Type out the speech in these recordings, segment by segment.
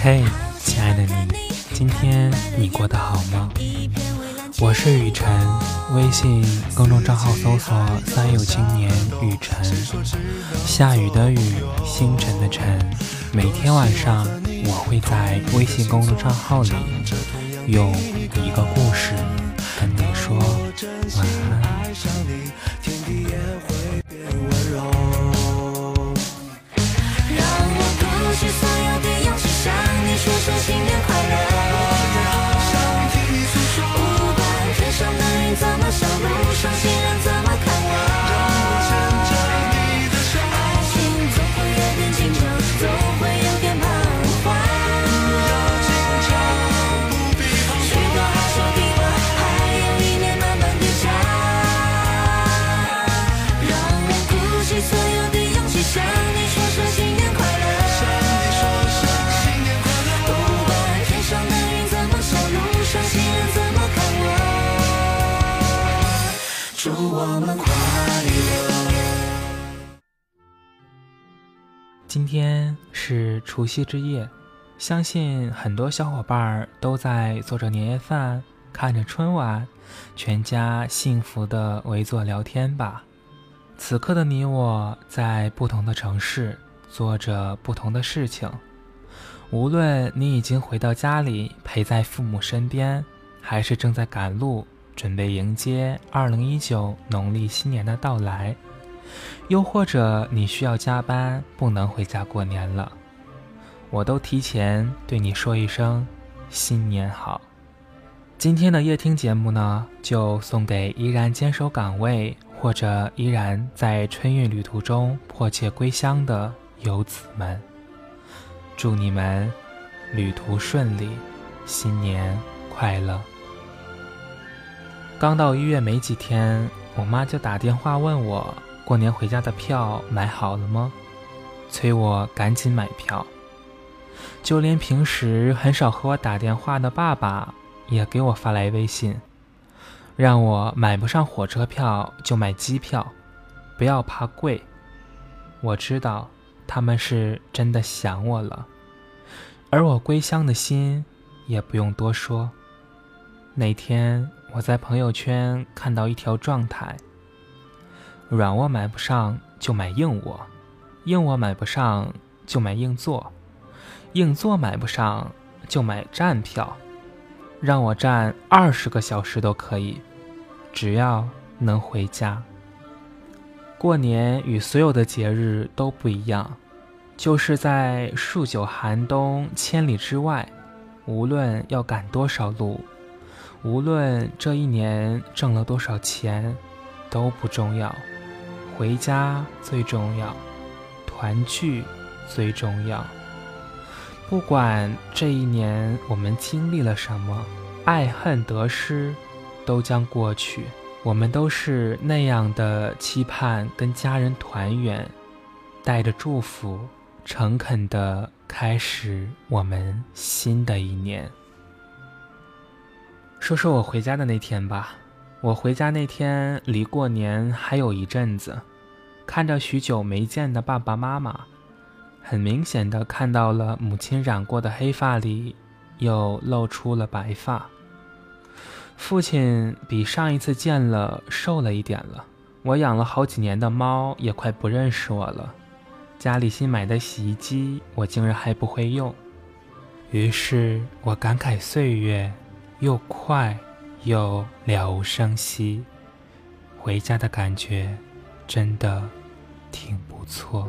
嘿，亲爱的你，今天你过得好吗？我是雨晨，微信公众账号搜索“三有青年雨晨”，下雨的雨，星辰的辰。每天晚上，我会在微信公众账号里用一个故事跟你说晚安。今天是除夕之夜，相信很多小伙伴都在做着年夜饭，看着春晚，全家幸福的围坐聊天吧。此刻的你我，在不同的城市做着不同的事情。无论你已经回到家里，陪在父母身边，还是正在赶路。准备迎接二零一九农历新年的到来，又或者你需要加班，不能回家过年了，我都提前对你说一声新年好。今天的夜听节目呢，就送给依然坚守岗位或者依然在春运旅途中迫切归乡的游子们，祝你们旅途顺利，新年快乐。刚到医院没几天，我妈就打电话问我过年回家的票买好了吗？催我赶紧买票。就连平时很少和我打电话的爸爸，也给我发来微信，让我买不上火车票就买机票，不要怕贵。我知道他们是真的想我了，而我归乡的心也不用多说。那天。我在朋友圈看到一条状态：软卧买不上就买硬卧，硬卧买不上就买硬座，硬座买不上就买站票，让我站二十个小时都可以，只要能回家。过年与所有的节日都不一样，就是在数九寒冬千里之外，无论要赶多少路。无论这一年挣了多少钱，都不重要，回家最重要，团聚最重要。不管这一年我们经历了什么，爱恨得失都将过去。我们都是那样的期盼跟家人团圆，带着祝福，诚恳的开始我们新的一年。说说我回家的那天吧。我回家那天离过年还有一阵子，看着许久没见的爸爸妈妈，很明显的看到了母亲染过的黑发里又露出了白发。父亲比上一次见了瘦了一点了。我养了好几年的猫也快不认识我了。家里新买的洗衣机我竟然还不会用，于是我感慨岁月。又快又了无声息，回家的感觉真的挺不错。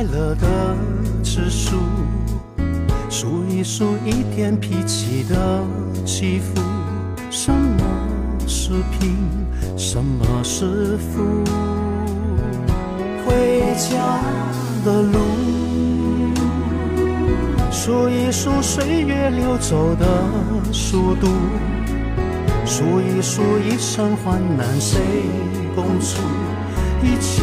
快乐的指数，数一数一天脾气的起伏，什么？是贫，什么是富？回家的路，数一数岁月流走的速度，数一数一生患难谁共处，一切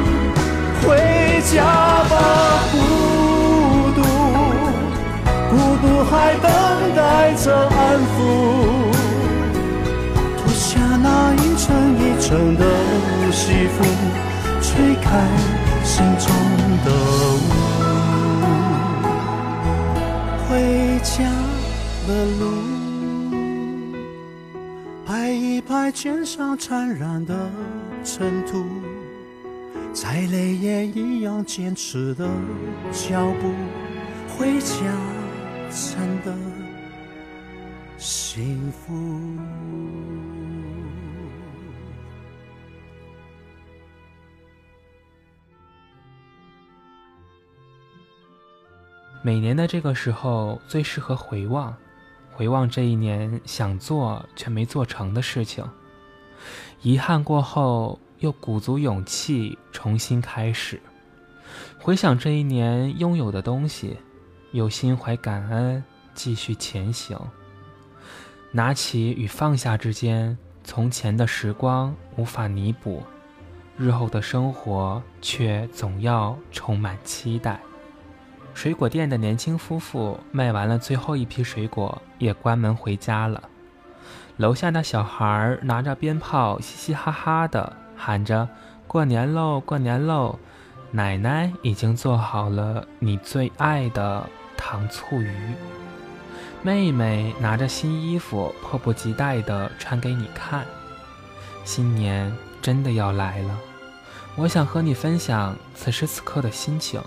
回家吧，孤独，孤独还等待着安抚。脱下那一层一层的西服，吹开心中的雾。回家的路，拍一拍肩上沾染的尘土。再累也一样坚持的脚步，回家真的幸福。每年的这个时候最适合回望，回望这一年想做却没做成的事情，遗憾过后又鼓足勇气重新开始，回想这一年拥有的东西，又心怀感恩继续前行。拿起与放下之间，从前的时光无法弥补，日后的生活却总要充满期待。水果店的年轻夫妇卖完了最后一批水果，也关门回家了。楼下的小孩拿着鞭炮，嘻嘻哈哈的喊着：“过年喽，过年喽！”奶奶已经做好了你最爱的糖醋鱼。妹妹拿着新衣服，迫不及待地穿给你看。新年真的要来了，我想和你分享此时此刻的心情。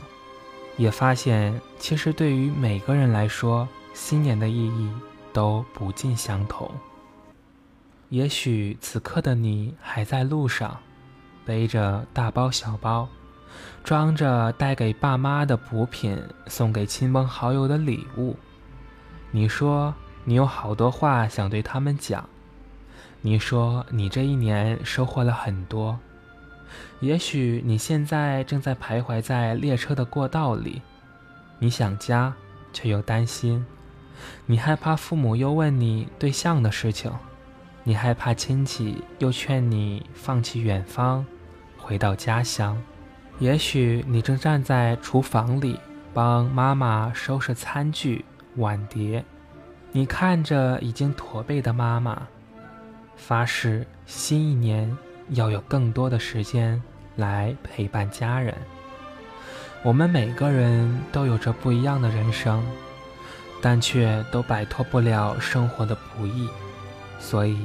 也发现，其实对于每个人来说，新年的意义都不尽相同。也许此刻的你还在路上，背着大包小包，装着带给爸妈的补品，送给亲朋好友的礼物。你说你有好多话想对他们讲，你说你这一年收获了很多。也许你现在正在徘徊在列车的过道里，你想家，却又担心，你害怕父母又问你对象的事情，你害怕亲戚又劝你放弃远方，回到家乡。也许你正站在厨房里帮妈妈收拾餐具碗碟，你看着已经驼背的妈妈，发誓新一年要有更多的时间来陪伴家人。我们每个人都有着不一样的人生，但却都摆脱不了生活的不易。所以，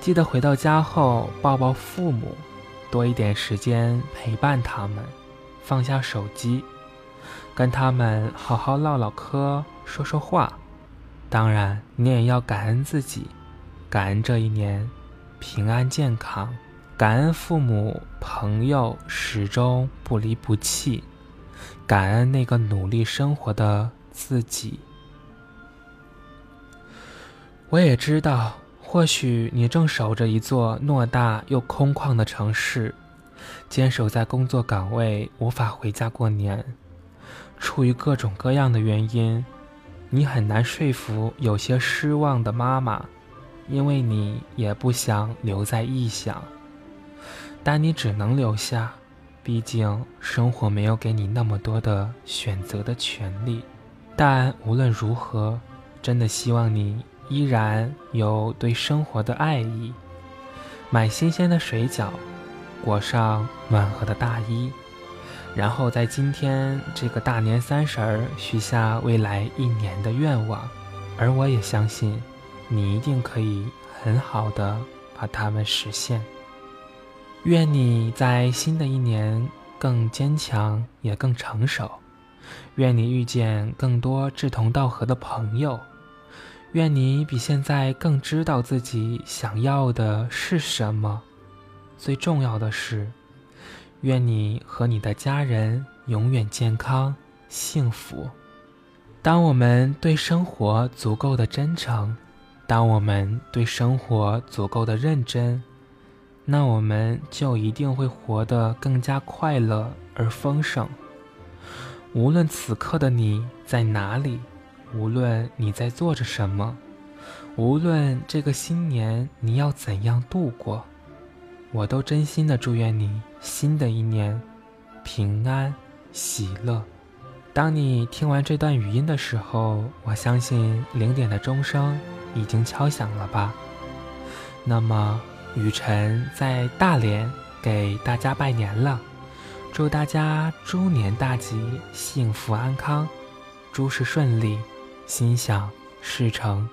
记得回到家后抱抱父母，多一点时间陪伴他们，放下手机，跟他们好好唠唠嗑，说说话。当然，你也要感恩自己，感恩这一年平安健康，感恩父母朋友始终不离不弃。感恩那个努力生活的自己。我也知道，或许你正守着一座偌大又空旷的城市，坚守在工作岗位，无法回家过年。出于各种各样的原因，你很难说服有些失望的妈妈，因为你也不想留在异乡，但你只能留下。毕竟生活没有给你那么多的选择的权利，但无论如何，真的希望你依然有对生活的爱意。买新鲜的水饺，裹上暖和的大衣，然后在今天这个大年三十儿许下未来一年的愿望，而我也相信，你一定可以很好的把它们实现。愿你在新的一年更坚强，也更成熟。愿你遇见更多志同道合的朋友。愿你比现在更知道自己想要的是什么。最重要的是，愿你和你的家人永远健康幸福。当我们对生活足够的真诚，当我们对生活足够的认真。那我们就一定会活得更加快乐而丰盛。无论此刻的你在哪里，无论你在做着什么，无论这个新年你要怎样度过，我都真心的祝愿你新的一年平安喜乐。当你听完这段语音的时候，我相信零点的钟声已经敲响了吧？那么。雨辰在大连给大家拜年了，祝大家猪年大吉，幸福安康，诸事顺利，心想事成。